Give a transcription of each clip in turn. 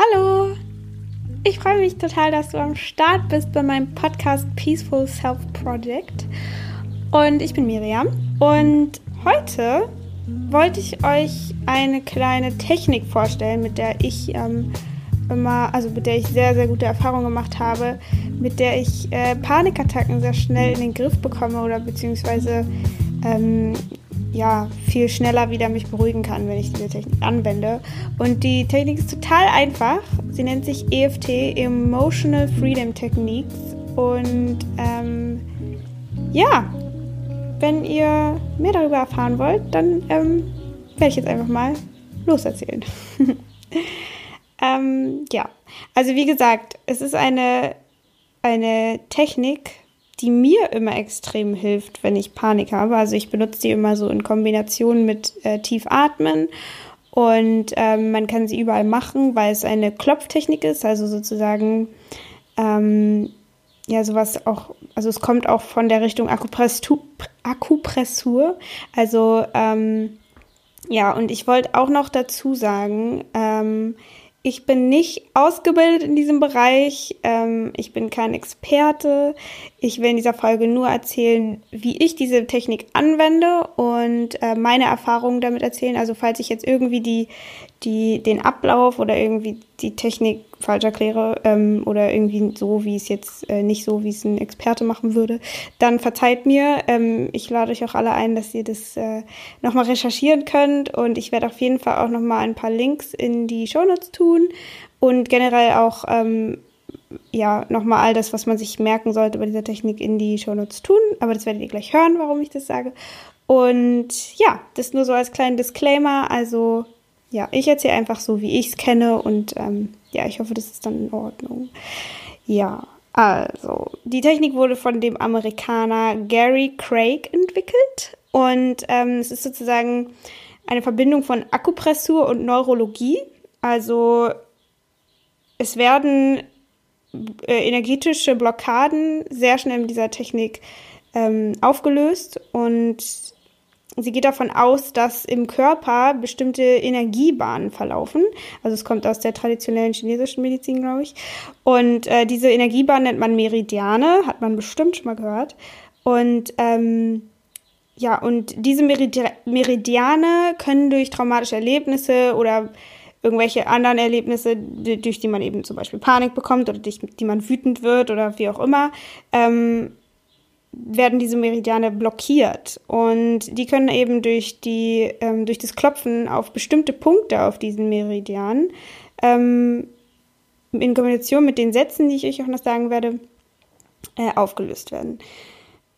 Hallo! Ich freue mich total, dass du am Start bist bei meinem Podcast Peaceful Self Project. Und ich bin Miriam. Und heute wollte ich euch eine kleine Technik vorstellen, mit der ich ähm, immer, also mit der ich sehr, sehr gute Erfahrungen gemacht habe, mit der ich äh, Panikattacken sehr schnell in den Griff bekomme oder beziehungsweise ähm, ja, viel schneller wieder mich beruhigen kann, wenn ich diese Technik anwende. Und die Technik ist total einfach. Sie nennt sich EFT, Emotional Freedom Techniques. Und ähm, ja, wenn ihr mehr darüber erfahren wollt, dann ähm, werde ich jetzt einfach mal loserzählen. ähm, ja, also wie gesagt, es ist eine, eine Technik, die mir immer extrem hilft, wenn ich Panik habe. Also ich benutze die immer so in Kombination mit äh, tief atmen. Und ähm, man kann sie überall machen, weil es eine Klopftechnik ist, also sozusagen ähm, ja sowas auch, also es kommt auch von der Richtung Akupressur, Akupressur. Also ähm, ja und ich wollte auch noch dazu sagen, ähm, ich bin nicht ausgebildet in diesem Bereich. Ähm, ich bin kein Experte. Ich will in dieser Folge nur erzählen, wie ich diese Technik anwende und äh, meine Erfahrungen damit erzählen. Also falls ich jetzt irgendwie die, die, den Ablauf oder irgendwie die Technik falsch erkläre ähm, oder irgendwie so, wie es jetzt äh, nicht so, wie es ein Experte machen würde, dann verzeiht mir. Ähm, ich lade euch auch alle ein, dass ihr das äh, nochmal recherchieren könnt und ich werde auf jeden Fall auch nochmal ein paar Links in die Shownotes tun und generell auch ähm, ja, nochmal all das, was man sich merken sollte bei dieser Technik in die Shownotes tun. Aber das werdet ihr gleich hören, warum ich das sage. Und ja, das nur so als kleinen Disclaimer. Also ja, ich erzähle einfach so, wie ich es kenne und ähm, ja, ich hoffe, das ist dann in Ordnung. Ja, also, die Technik wurde von dem Amerikaner Gary Craig entwickelt und ähm, es ist sozusagen eine Verbindung von Akupressur und Neurologie. Also, es werden äh, energetische Blockaden sehr schnell mit dieser Technik ähm, aufgelöst und Sie geht davon aus, dass im Körper bestimmte Energiebahnen verlaufen. Also es kommt aus der traditionellen chinesischen Medizin, glaube ich. Und äh, diese Energiebahnen nennt man Meridiane, hat man bestimmt schon mal gehört. Und ähm, ja, und diese Meridi Meridiane können durch traumatische Erlebnisse oder irgendwelche anderen Erlebnisse, durch die man eben zum Beispiel Panik bekommt oder durch die man wütend wird oder wie auch immer, ähm, werden diese Meridiane blockiert und die können eben durch die ähm, durch das Klopfen auf bestimmte Punkte auf diesen Meridianen ähm, in Kombination mit den Sätzen, die ich euch auch noch sagen werde, äh, aufgelöst werden.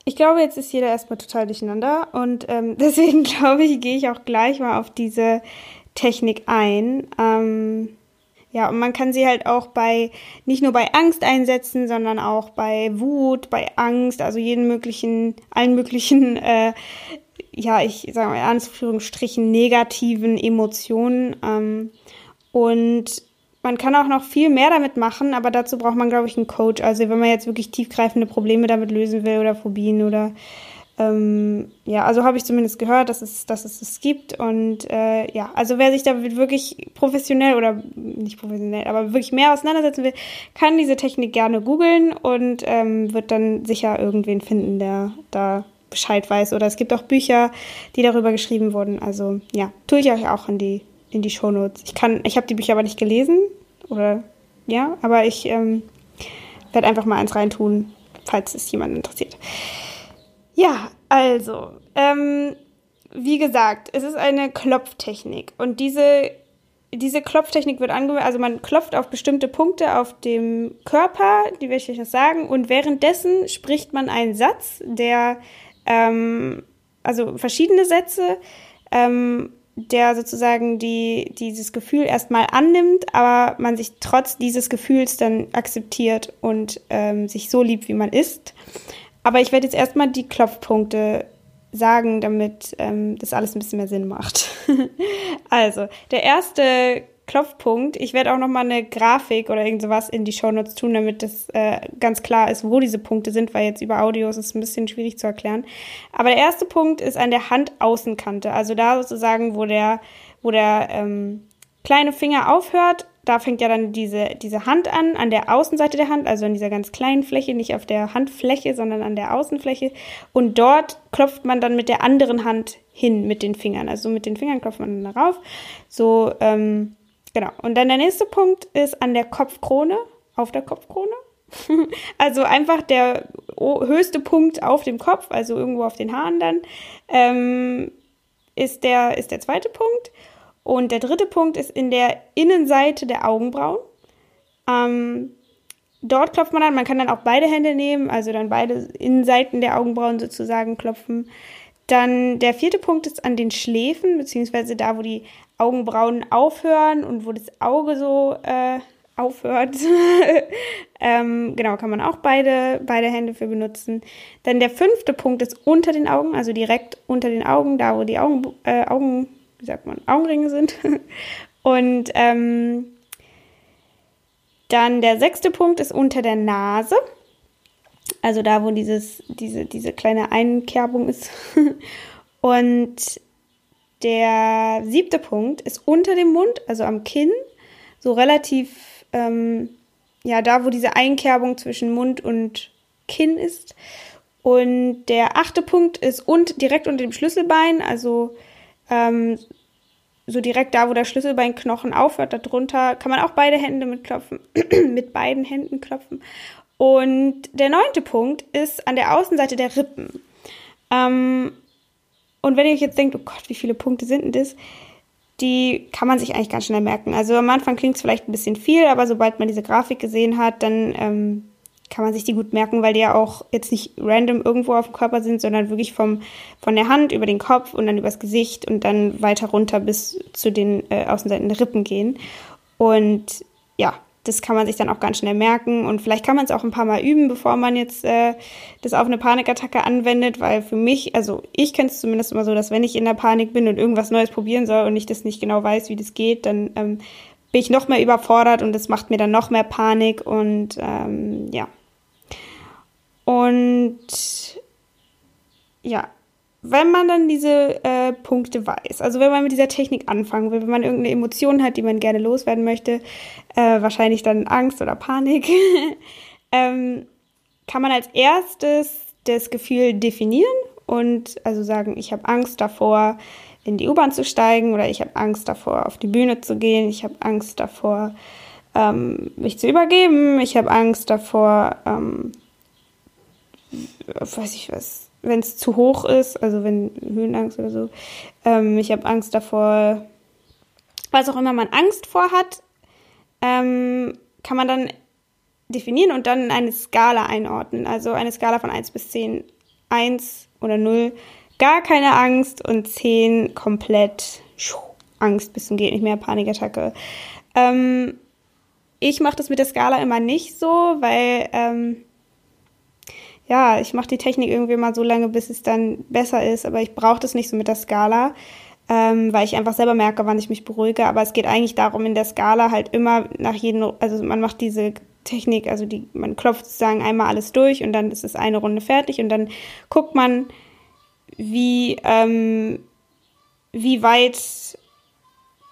Ich glaube, jetzt ist jeder erstmal total durcheinander und ähm, deswegen glaube ich, gehe ich auch gleich mal auf diese Technik ein. Ähm, ja, und man kann sie halt auch bei, nicht nur bei Angst einsetzen, sondern auch bei Wut, bei Angst, also jeden möglichen, allen möglichen, äh, ja, ich sage mal in Anführungsstrichen negativen Emotionen. Ähm, und man kann auch noch viel mehr damit machen, aber dazu braucht man, glaube ich, einen Coach. Also wenn man jetzt wirklich tiefgreifende Probleme damit lösen will oder Phobien oder ähm, ja, also habe ich zumindest gehört, dass es, dass es es gibt. Und äh, ja, also wer sich damit wirklich professionell oder nicht professionell, aber wirklich mehr auseinandersetzen will, kann diese Technik gerne googeln und ähm, wird dann sicher irgendwen finden, der da Bescheid weiß. Oder es gibt auch Bücher, die darüber geschrieben wurden. Also ja, tue ich euch auch in die, in die Shownotes. Ich kann, ich habe die Bücher aber nicht gelesen. Oder ja, aber ich ähm, werde einfach mal eins reintun, falls es jemand interessiert. Ja, also, ähm, wie gesagt, es ist eine Klopftechnik und diese, diese Klopftechnik wird angewendet, also man klopft auf bestimmte Punkte auf dem Körper, die werde ich euch das sagen, und währenddessen spricht man einen Satz, der, ähm, also verschiedene Sätze, ähm, der sozusagen die, dieses Gefühl erstmal annimmt, aber man sich trotz dieses Gefühls dann akzeptiert und ähm, sich so liebt, wie man ist. Aber ich werde jetzt erstmal die Klopfpunkte sagen, damit ähm, das alles ein bisschen mehr Sinn macht. also, der erste Klopfpunkt, ich werde auch nochmal eine Grafik oder irgend sowas in die Shownotes tun, damit das äh, ganz klar ist, wo diese Punkte sind, weil jetzt über Audios ist es ein bisschen schwierig zu erklären. Aber der erste Punkt ist an der Handaußenkante, also da sozusagen, wo der, wo der ähm, kleine Finger aufhört da fängt ja dann diese, diese Hand an, an der Außenseite der Hand, also an dieser ganz kleinen Fläche, nicht auf der Handfläche, sondern an der Außenfläche. Und dort klopft man dann mit der anderen Hand hin mit den Fingern. Also mit den Fingern klopft man dann darauf. So, ähm, genau. Und dann der nächste Punkt ist an der Kopfkrone, auf der Kopfkrone. also einfach der höchste Punkt auf dem Kopf, also irgendwo auf den Haaren dann, ähm, ist, der, ist der zweite Punkt. Und der dritte Punkt ist in der Innenseite der Augenbrauen. Ähm, dort klopft man an. Man kann dann auch beide Hände nehmen, also dann beide Innenseiten der Augenbrauen sozusagen klopfen. Dann der vierte Punkt ist an den Schläfen, beziehungsweise da, wo die Augenbrauen aufhören und wo das Auge so äh, aufhört. ähm, genau, kann man auch beide, beide Hände für benutzen. Dann der fünfte Punkt ist unter den Augen, also direkt unter den Augen, da wo die Augen, äh, Augen wie sagt man, Augenringe sind. Und ähm, dann der sechste Punkt ist unter der Nase. Also da, wo dieses, diese, diese kleine Einkerbung ist. Und der siebte Punkt ist unter dem Mund, also am Kinn, so relativ, ähm, ja, da, wo diese Einkerbung zwischen Mund und Kinn ist. Und der achte Punkt ist und, direkt unter dem Schlüsselbein, also ähm, so direkt da, wo der Schlüsselbeinknochen aufhört, darunter kann man auch beide Hände mit klopfen, mit beiden Händen klopfen. Und der neunte Punkt ist an der Außenseite der Rippen. Ähm, und wenn ihr euch jetzt denkt, oh Gott, wie viele Punkte sind denn das? Die kann man sich eigentlich ganz schnell merken. Also am Anfang klingt es vielleicht ein bisschen viel, aber sobald man diese Grafik gesehen hat, dann ähm, kann man sich die gut merken, weil die ja auch jetzt nicht random irgendwo auf dem Körper sind, sondern wirklich vom, von der Hand über den Kopf und dann übers Gesicht und dann weiter runter bis zu den äh, Außenseiten der Rippen gehen. Und ja, das kann man sich dann auch ganz schnell merken und vielleicht kann man es auch ein paar Mal üben, bevor man jetzt äh, das auf eine Panikattacke anwendet, weil für mich, also ich kenne es zumindest immer so, dass wenn ich in der Panik bin und irgendwas Neues probieren soll und ich das nicht genau weiß, wie das geht, dann ähm, bin ich noch mehr überfordert und das macht mir dann noch mehr Panik und ähm, ja, und ja, wenn man dann diese äh, Punkte weiß, also wenn man mit dieser Technik anfangen will, wenn man irgendeine Emotion hat, die man gerne loswerden möchte, äh, wahrscheinlich dann Angst oder Panik, ähm, kann man als erstes das Gefühl definieren und also sagen, ich habe Angst davor, in die U-Bahn zu steigen oder ich habe Angst davor, auf die Bühne zu gehen, ich habe Angst davor, ähm, mich zu übergeben, ich habe Angst davor, ähm, weiß ich was, wenn es zu hoch ist, also wenn Höhenangst oder so. Ähm, ich habe Angst davor, was auch immer man Angst vor hat, ähm, kann man dann definieren und dann eine Skala einordnen. Also eine Skala von 1 bis 10. 1 oder 0, gar keine Angst und 10 komplett Angst bis zum geht nicht mehr, Panikattacke. Ähm, ich mache das mit der Skala immer nicht so, weil ähm, ja, ich mache die Technik irgendwie mal so lange, bis es dann besser ist, aber ich brauche das nicht so mit der Skala, ähm, weil ich einfach selber merke, wann ich mich beruhige. Aber es geht eigentlich darum, in der Skala halt immer nach jedem, also man macht diese Technik, also die, man klopft sozusagen einmal alles durch und dann ist es eine Runde fertig und dann guckt man, wie, ähm, wie weit,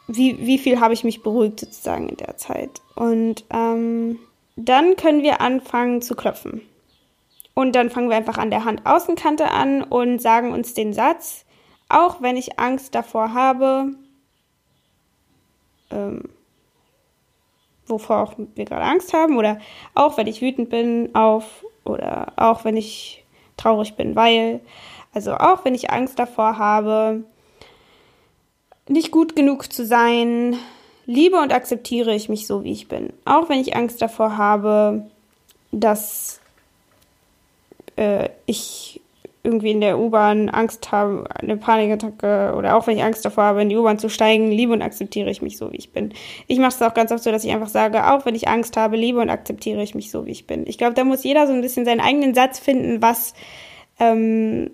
wie, wie viel habe ich mich beruhigt sozusagen in der Zeit. Und ähm, dann können wir anfangen zu klopfen. Und dann fangen wir einfach an der Handaußenkante an und sagen uns den Satz, auch wenn ich Angst davor habe, ähm, wovor auch wir gerade Angst haben, oder auch wenn ich wütend bin auf, oder auch wenn ich traurig bin, weil, also auch wenn ich Angst davor habe, nicht gut genug zu sein, liebe und akzeptiere ich mich so, wie ich bin. Auch wenn ich Angst davor habe, dass äh, ich irgendwie in der U-Bahn Angst habe, eine Panikattacke oder auch wenn ich Angst davor habe, in die U-Bahn zu steigen, liebe und akzeptiere ich mich so, wie ich bin. Ich mache es auch ganz oft so, dass ich einfach sage, auch wenn ich Angst habe, liebe und akzeptiere ich mich so, wie ich bin. Ich glaube, da muss jeder so ein bisschen seinen eigenen Satz finden, was ähm,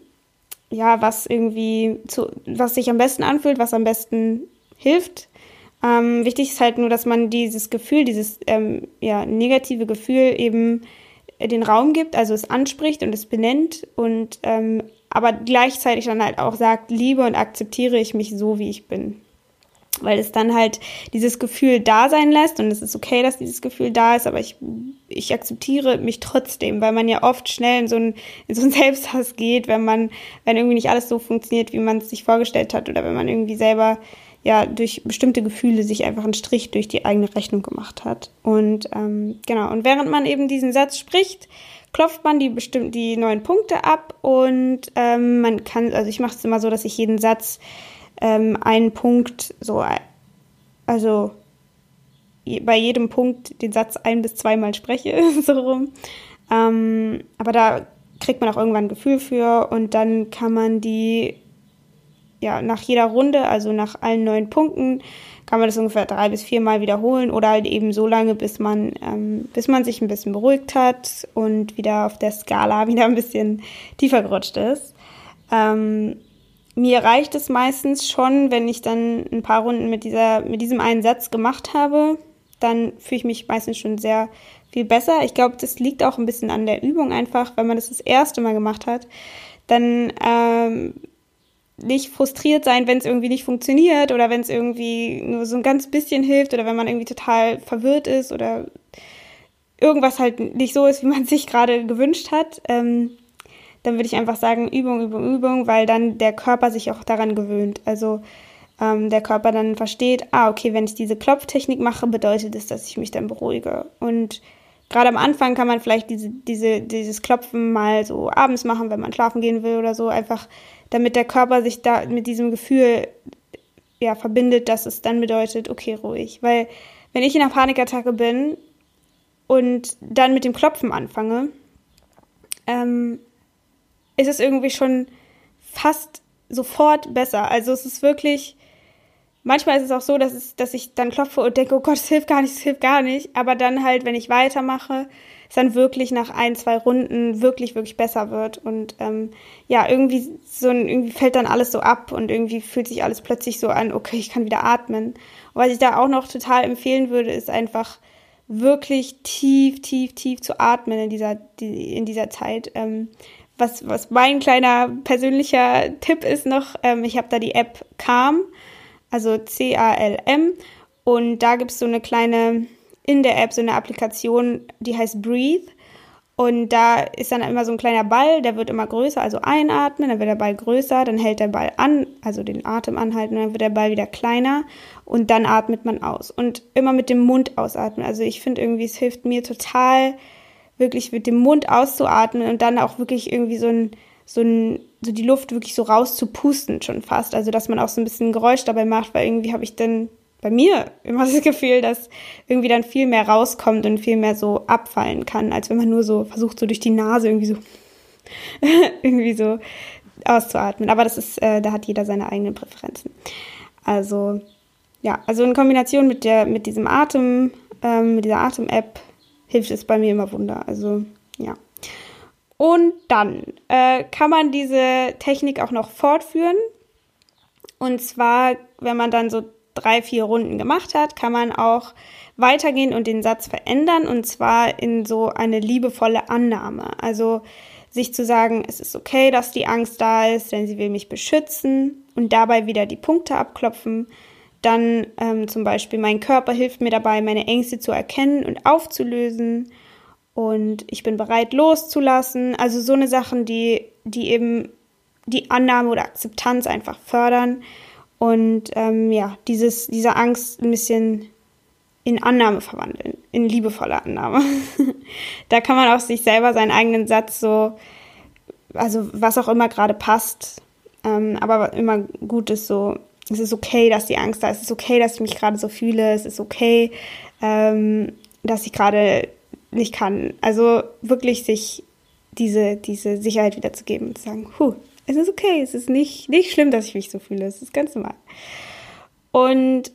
ja, was irgendwie zu, was sich am besten anfühlt, was am besten hilft. Ähm, wichtig ist halt nur, dass man dieses Gefühl, dieses ähm, ja, negative Gefühl eben den Raum gibt, also es anspricht und es benennt und ähm, aber gleichzeitig dann halt auch sagt, liebe und akzeptiere ich mich so, wie ich bin. weil es dann halt dieses Gefühl da sein lässt und es ist okay, dass dieses Gefühl da ist, aber ich, ich akzeptiere mich trotzdem, weil man ja oft schnell in so einen, in so Selbsthass geht, wenn man, wenn irgendwie nicht alles so funktioniert, wie man es sich vorgestellt hat oder wenn man irgendwie selber ja durch bestimmte Gefühle sich einfach einen Strich durch die eigene Rechnung gemacht hat. Und ähm, genau, und während man eben diesen Satz spricht, klopft man die bestimmt die neuen Punkte ab und ähm, man kann, also ich mache es immer so, dass ich jeden Satz ähm, einen Punkt so, also bei jedem Punkt den Satz ein bis zweimal spreche, so rum. Ähm, aber da kriegt man auch irgendwann ein Gefühl für und dann kann man die ja nach jeder Runde, also nach allen neun Punkten, kann man das ungefähr drei bis viermal wiederholen oder halt eben so lange, bis man, ähm, bis man sich ein bisschen beruhigt hat und wieder auf der Skala wieder ein bisschen tiefer gerutscht ist. Ähm, mir reicht es meistens schon, wenn ich dann ein paar Runden mit, dieser, mit diesem einen Satz gemacht habe, dann fühle ich mich meistens schon sehr viel besser. Ich glaube, das liegt auch ein bisschen an der Übung einfach, wenn man das das erste Mal gemacht hat, dann ähm, nicht frustriert sein, wenn es irgendwie nicht funktioniert oder wenn es irgendwie nur so ein ganz bisschen hilft oder wenn man irgendwie total verwirrt ist oder irgendwas halt nicht so ist, wie man sich gerade gewünscht hat. Ähm, dann würde ich einfach sagen, Übung, Übung, Übung, weil dann der Körper sich auch daran gewöhnt. Also ähm, der Körper dann versteht, ah, okay, wenn ich diese Klopftechnik mache, bedeutet es, dass ich mich dann beruhige. Und gerade am Anfang kann man vielleicht diese, diese, dieses Klopfen mal so abends machen, wenn man schlafen gehen will oder so, einfach damit der Körper sich da mit diesem Gefühl ja, verbindet, dass es dann bedeutet, okay, ruhig. Weil wenn ich in einer Panikattacke bin und dann mit dem Klopfen anfange, ähm, ist es irgendwie schon fast sofort besser. Also es ist wirklich, manchmal ist es auch so, dass, es, dass ich dann klopfe und denke, oh Gott, es hilft gar nicht, es hilft gar nicht. Aber dann halt, wenn ich weitermache, es dann wirklich nach ein, zwei Runden wirklich, wirklich besser wird. Und ähm, ja, irgendwie so irgendwie fällt dann alles so ab und irgendwie fühlt sich alles plötzlich so an, okay, ich kann wieder atmen. Und was ich da auch noch total empfehlen würde, ist einfach wirklich tief, tief, tief zu atmen in dieser, die, in dieser Zeit. Ähm, was, was mein kleiner persönlicher Tipp ist noch, ähm, ich habe da die App Calm, also C-A-L-M. Und da gibt es so eine kleine, in der App so eine Applikation, die heißt Breathe. Und da ist dann immer so ein kleiner Ball, der wird immer größer, also einatmen, dann wird der Ball größer, dann hält der Ball an, also den Atem anhalten, dann wird der Ball wieder kleiner und dann atmet man aus. Und immer mit dem Mund ausatmen. Also ich finde irgendwie, es hilft mir total, wirklich mit dem Mund auszuatmen und dann auch wirklich irgendwie so ein, so ein, so die Luft wirklich so rauszupusten schon fast. Also dass man auch so ein bisschen Geräusch dabei macht, weil irgendwie habe ich dann bei mir immer das Gefühl, dass irgendwie dann viel mehr rauskommt und viel mehr so abfallen kann, als wenn man nur so versucht, so durch die Nase irgendwie so irgendwie so auszuatmen. Aber das ist, äh, da hat jeder seine eigenen Präferenzen. Also ja, also in Kombination mit der, mit diesem Atem, ähm, mit dieser Atem-App hilft es bei mir immer Wunder. Also ja. Und dann äh, kann man diese Technik auch noch fortführen. Und zwar, wenn man dann so drei, vier Runden gemacht hat, kann man auch weitergehen und den Satz verändern. Und zwar in so eine liebevolle Annahme. Also sich zu sagen, es ist okay, dass die Angst da ist, denn sie will mich beschützen und dabei wieder die Punkte abklopfen. Dann ähm, zum Beispiel, mein Körper hilft mir dabei, meine Ängste zu erkennen und aufzulösen. Und ich bin bereit loszulassen. Also so eine Sachen, die, die eben die Annahme oder Akzeptanz einfach fördern. Und ähm, ja, dieses, diese Angst ein bisschen in Annahme verwandeln, in liebevolle Annahme. da kann man auch sich selber seinen eigenen Satz so, also was auch immer gerade passt, ähm, aber immer gut ist so es ist okay, dass die Angst da ist. Es ist okay, dass ich mich gerade so fühle. Es ist okay, ähm, dass ich gerade nicht kann. Also wirklich sich diese, diese Sicherheit wiederzugeben und zu sagen, huh, es ist okay, es ist nicht, nicht schlimm, dass ich mich so fühle. Es ist ganz normal. Und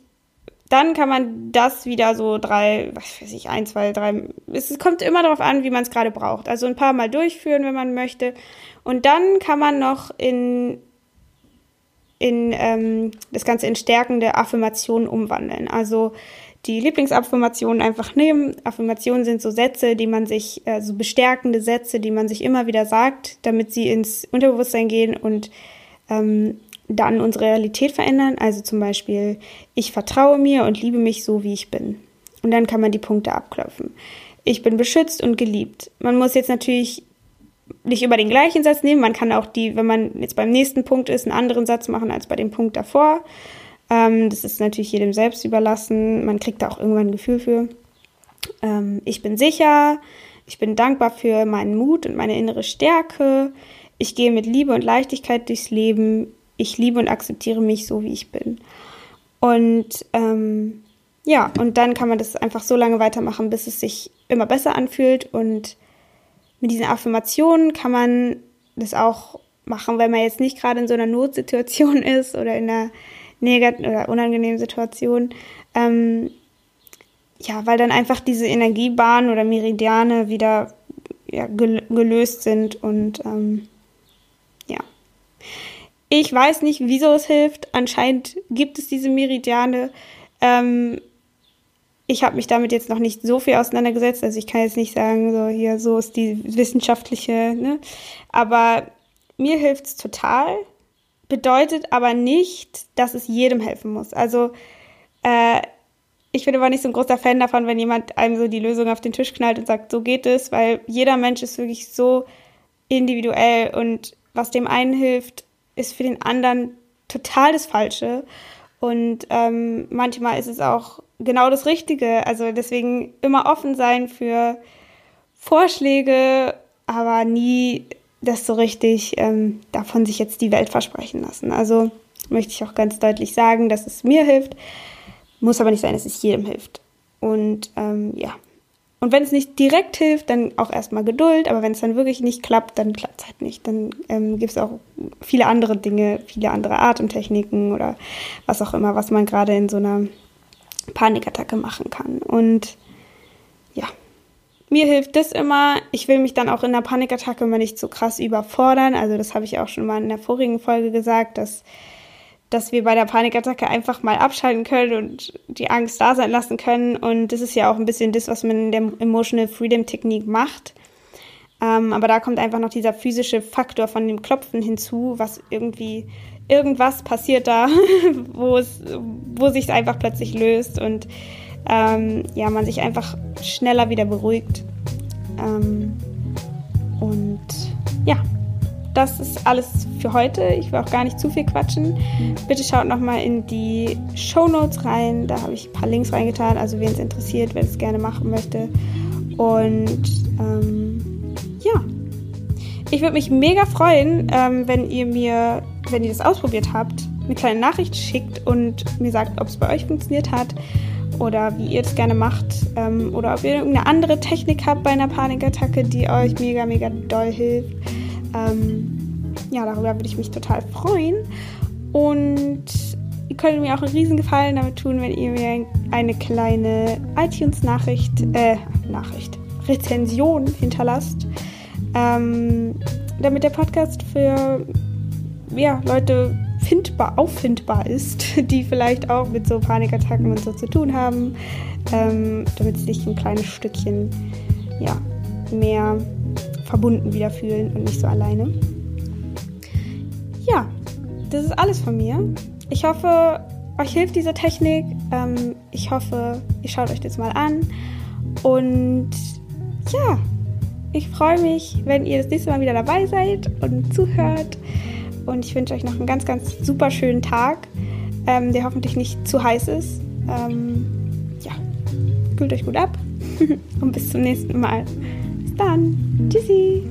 dann kann man das wieder so drei, was weiß ich, ein, zwei, drei, es kommt immer darauf an, wie man es gerade braucht. Also ein paar Mal durchführen, wenn man möchte. Und dann kann man noch in in ähm, das Ganze in stärkende Affirmationen umwandeln. Also die Lieblingsaffirmationen einfach nehmen. Affirmationen sind so Sätze, die man sich, äh, so bestärkende Sätze, die man sich immer wieder sagt, damit sie ins Unterbewusstsein gehen und ähm, dann unsere Realität verändern. Also zum Beispiel, ich vertraue mir und liebe mich so, wie ich bin. Und dann kann man die Punkte abklopfen. Ich bin beschützt und geliebt. Man muss jetzt natürlich nicht über den gleichen Satz nehmen. Man kann auch die, wenn man jetzt beim nächsten Punkt ist, einen anderen Satz machen als bei dem Punkt davor. Ähm, das ist natürlich jedem selbst überlassen. Man kriegt da auch irgendwann ein Gefühl für. Ähm, ich bin sicher. Ich bin dankbar für meinen Mut und meine innere Stärke. Ich gehe mit Liebe und Leichtigkeit durchs Leben. Ich liebe und akzeptiere mich so, wie ich bin. Und ähm, ja, und dann kann man das einfach so lange weitermachen, bis es sich immer besser anfühlt. Und mit diesen Affirmationen kann man das auch machen, wenn man jetzt nicht gerade in so einer Notsituation ist oder in einer negativen oder unangenehmen Situation. Ähm, ja, weil dann einfach diese Energiebahnen oder Meridiane wieder ja, gelöst sind und ähm, ja. Ich weiß nicht, wieso es hilft. Anscheinend gibt es diese Meridiane. Ähm, ich habe mich damit jetzt noch nicht so viel auseinandergesetzt. Also ich kann jetzt nicht sagen, so hier, so ist die wissenschaftliche, ne? Aber mir hilft es total. Bedeutet aber nicht, dass es jedem helfen muss. Also äh, ich bin aber nicht so ein großer Fan davon, wenn jemand einem so die Lösung auf den Tisch knallt und sagt, so geht es, weil jeder Mensch ist wirklich so individuell und was dem einen hilft, ist für den anderen total das Falsche. Und ähm, manchmal ist es auch genau das Richtige. Also deswegen immer offen sein für Vorschläge, aber nie das so richtig ähm, davon sich jetzt die Welt versprechen lassen. Also möchte ich auch ganz deutlich sagen, dass es mir hilft, muss aber nicht sein, dass es jedem hilft. Und ähm, ja. Und wenn es nicht direkt hilft, dann auch erstmal Geduld, aber wenn es dann wirklich nicht klappt, dann klappt es halt nicht. Dann ähm, gibt es auch viele andere Dinge, viele andere Atemtechniken oder was auch immer, was man gerade in so einer Panikattacke machen kann. Und mir hilft das immer. Ich will mich dann auch in der Panikattacke immer nicht so krass überfordern. Also das habe ich auch schon mal in der vorigen Folge gesagt, dass, dass wir bei der Panikattacke einfach mal abschalten können und die Angst da sein lassen können. Und das ist ja auch ein bisschen das, was man in der Emotional Freedom Technik macht. Ähm, aber da kommt einfach noch dieser physische Faktor von dem Klopfen hinzu, was irgendwie irgendwas passiert da, wo es, wo sich einfach plötzlich löst und ähm, ja, man sich einfach schneller wieder beruhigt. Ähm, und ja, das ist alles für heute. Ich will auch gar nicht zu viel quatschen. Bitte schaut nochmal in die Show Notes rein. Da habe ich ein paar Links reingetan. Also wen es interessiert, wer es gerne machen möchte. Und ähm, ja, ich würde mich mega freuen, ähm, wenn ihr mir wenn ihr das ausprobiert habt, eine kleine Nachricht schickt und mir sagt, ob es bei euch funktioniert hat oder wie ihr es gerne macht ähm, oder ob ihr irgendeine andere Technik habt bei einer Panikattacke, die euch mega, mega doll hilft. Ähm, ja, darüber würde ich mich total freuen. Und ihr könnt mir auch einen riesen Gefallen damit tun, wenn ihr mir eine kleine iTunes-Nachricht, äh, Nachricht, Rezension hinterlasst, ähm, damit der Podcast für ja, Leute findbar, auffindbar ist, die vielleicht auch mit so Panikattacken und so zu tun haben, ähm, damit sie sich ein kleines Stückchen ja, mehr verbunden wieder fühlen und nicht so alleine. Ja, das ist alles von mir. Ich hoffe, euch hilft diese Technik. Ähm, ich hoffe, ihr schaut euch das mal an. Und ja, ich freue mich, wenn ihr das nächste Mal wieder dabei seid und zuhört und ich wünsche euch noch einen ganz, ganz super schönen Tag, ähm, der hoffentlich nicht zu heiß ist. Ähm, ja, kühlt euch gut ab und bis zum nächsten Mal. Bis dann. Tschüssi.